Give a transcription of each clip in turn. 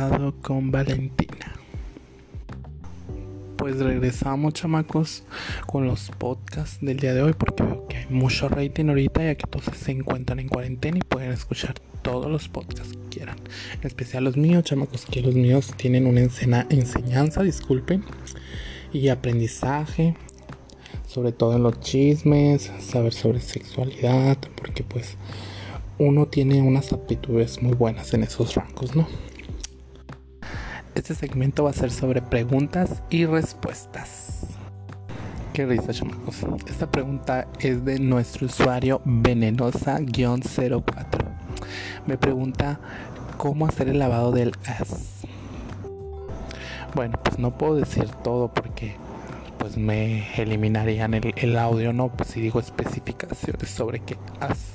privado con Valentina. Pues regresamos, chamacos, con los podcasts del día de hoy porque veo que hay mucho rating ahorita ya que todos se encuentran en cuarentena y pueden escuchar todos los podcasts que quieran. En especial los míos, chamacos, que los míos tienen una enseñanza, disculpen, y aprendizaje, sobre todo en los chismes, saber sobre sexualidad, porque pues uno tiene unas aptitudes muy buenas en esos rangos, ¿no? Este segmento va a ser sobre preguntas y respuestas. Qué risa, chamacos. Esta pregunta es de nuestro usuario venenosa-04. Me pregunta cómo hacer el lavado del as. Bueno, pues no puedo decir todo porque pues me eliminarían el, el audio, ¿no? Pues si digo especificaciones sobre qué as.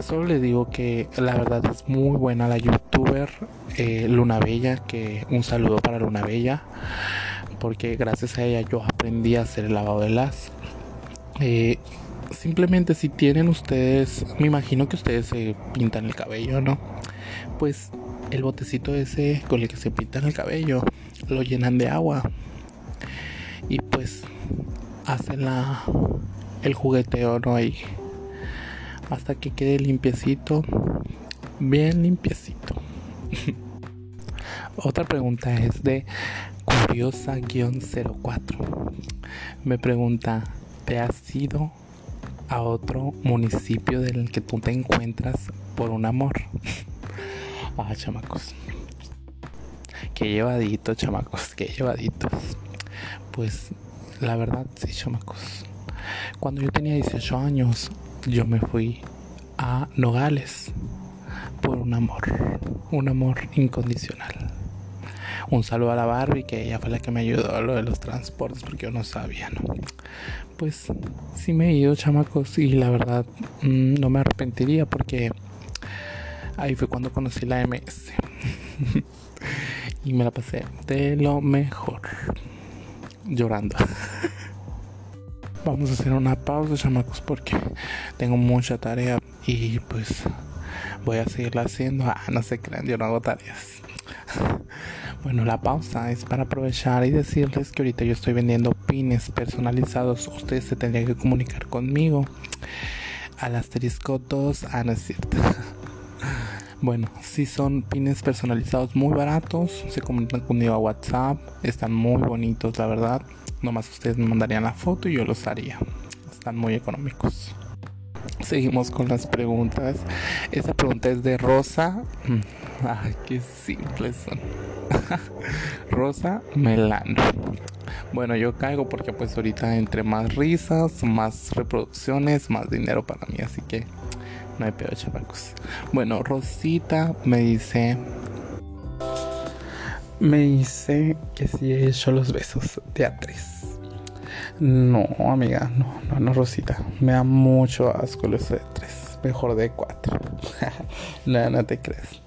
Solo les digo que la verdad es muy buena la youtuber eh, Luna Bella, que un saludo para Luna Bella, porque gracias a ella yo aprendí a hacer el lavado de las. Eh, simplemente si tienen ustedes, me imagino que ustedes se pintan el cabello, ¿no? Pues el botecito ese con el que se pintan el cabello lo llenan de agua y pues hacen la el jugueteo no ahí hasta que quede limpiecito, bien limpiecito. Otra pregunta es de curiosa-04. Me pregunta, ¿te has ido a otro municipio del que tú te encuentras por un amor? ah, chamacos. Qué llevadito, chamacos, qué llevaditos. Pues la verdad, sí, chamacos. Cuando yo tenía 18 años, yo me fui a Nogales por un amor, un amor incondicional. Un saludo a la Barbie, que ella fue la que me ayudó a lo de los transportes, porque yo no sabía, ¿no? Pues sí me he ido, chamacos, y la verdad mm, no me arrepentiría porque ahí fue cuando conocí la MS. y me la pasé de lo mejor, llorando. Vamos a hacer una pausa, chamacos, porque tengo mucha tarea y pues voy a seguirla haciendo. Ah, no se crean, yo no hago tareas. Bueno, la pausa es para aprovechar y decirles que ahorita yo estoy vendiendo pines personalizados. Ustedes se tendrían que comunicar conmigo al asterisco 2. Ah, no es cierto. Bueno, si son pines personalizados muy baratos, se comunican conmigo a WhatsApp. Están muy bonitos, la verdad. Nomás ustedes me mandarían la foto y yo los haría. Están muy económicos. Seguimos con las preguntas. Esta pregunta es de Rosa. Mm, ay, qué simples son. Rosa Melano. Bueno, yo caigo porque pues ahorita entre más risas, más reproducciones, más dinero para mí. Así que no hay peor, chavacos. Bueno, Rosita me dice. Me dice que si he hecho los besos de a tres. No, amiga, no, no, no, Rosita. Me da mucho asco los de tres. Mejor de cuatro. no, no te crees.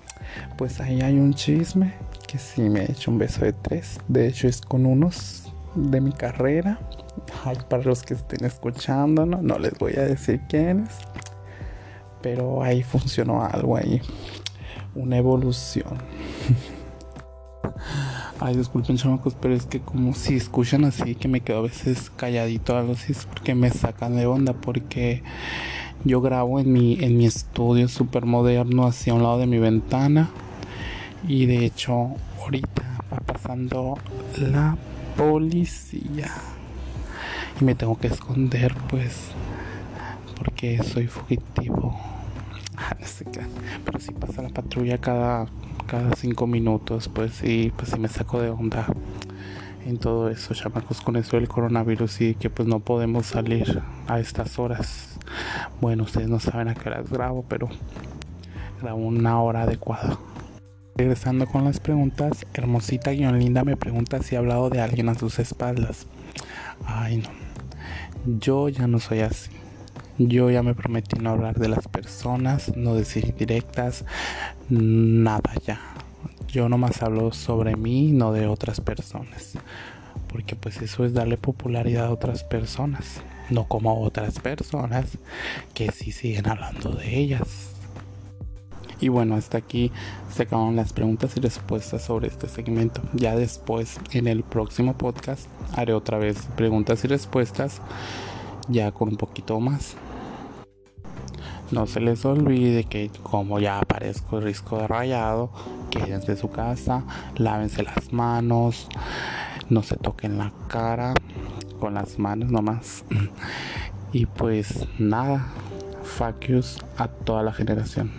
Pues ahí hay un chisme que sí me he hecho un beso de tres. De hecho, es con unos de mi carrera. Ay, para los que estén escuchando, no, no les voy a decir quiénes pero ahí funcionó algo ahí, una evolución. Ay, disculpen chamacos, pero es que como si escuchan así que me quedo a veces calladito algo así es porque me sacan de onda porque yo grabo en mi en mi estudio super moderno hacia un lado de mi ventana y de hecho ahorita va pasando la policía y me tengo que esconder pues porque soy fugitivo. Ah. Pero si pasa la patrulla cada, cada cinco minutos, pues sí, pues sí me saco de onda en todo eso, chamacos, con eso del coronavirus y que pues no podemos salir a estas horas. Bueno, ustedes no saben a qué horas grabo, pero grabo una hora adecuada. Regresando con las preguntas, hermosita guion linda me pregunta si he hablado de alguien a sus espaldas. Ay no, yo ya no soy así. Yo ya me prometí no hablar de las personas, no decir directas, nada ya. Yo nomás hablo sobre mí, no de otras personas. Porque pues eso es darle popularidad a otras personas, no como otras personas que sí siguen hablando de ellas. Y bueno, hasta aquí se acabaron las preguntas y respuestas sobre este segmento. Ya después, en el próximo podcast, haré otra vez preguntas y respuestas, ya con un poquito más. No se les olvide que como ya aparezco risco de rayado, quédense en su casa, lávense las manos, no se toquen la cara con las manos nomás. Y pues nada, fuck a toda la generación.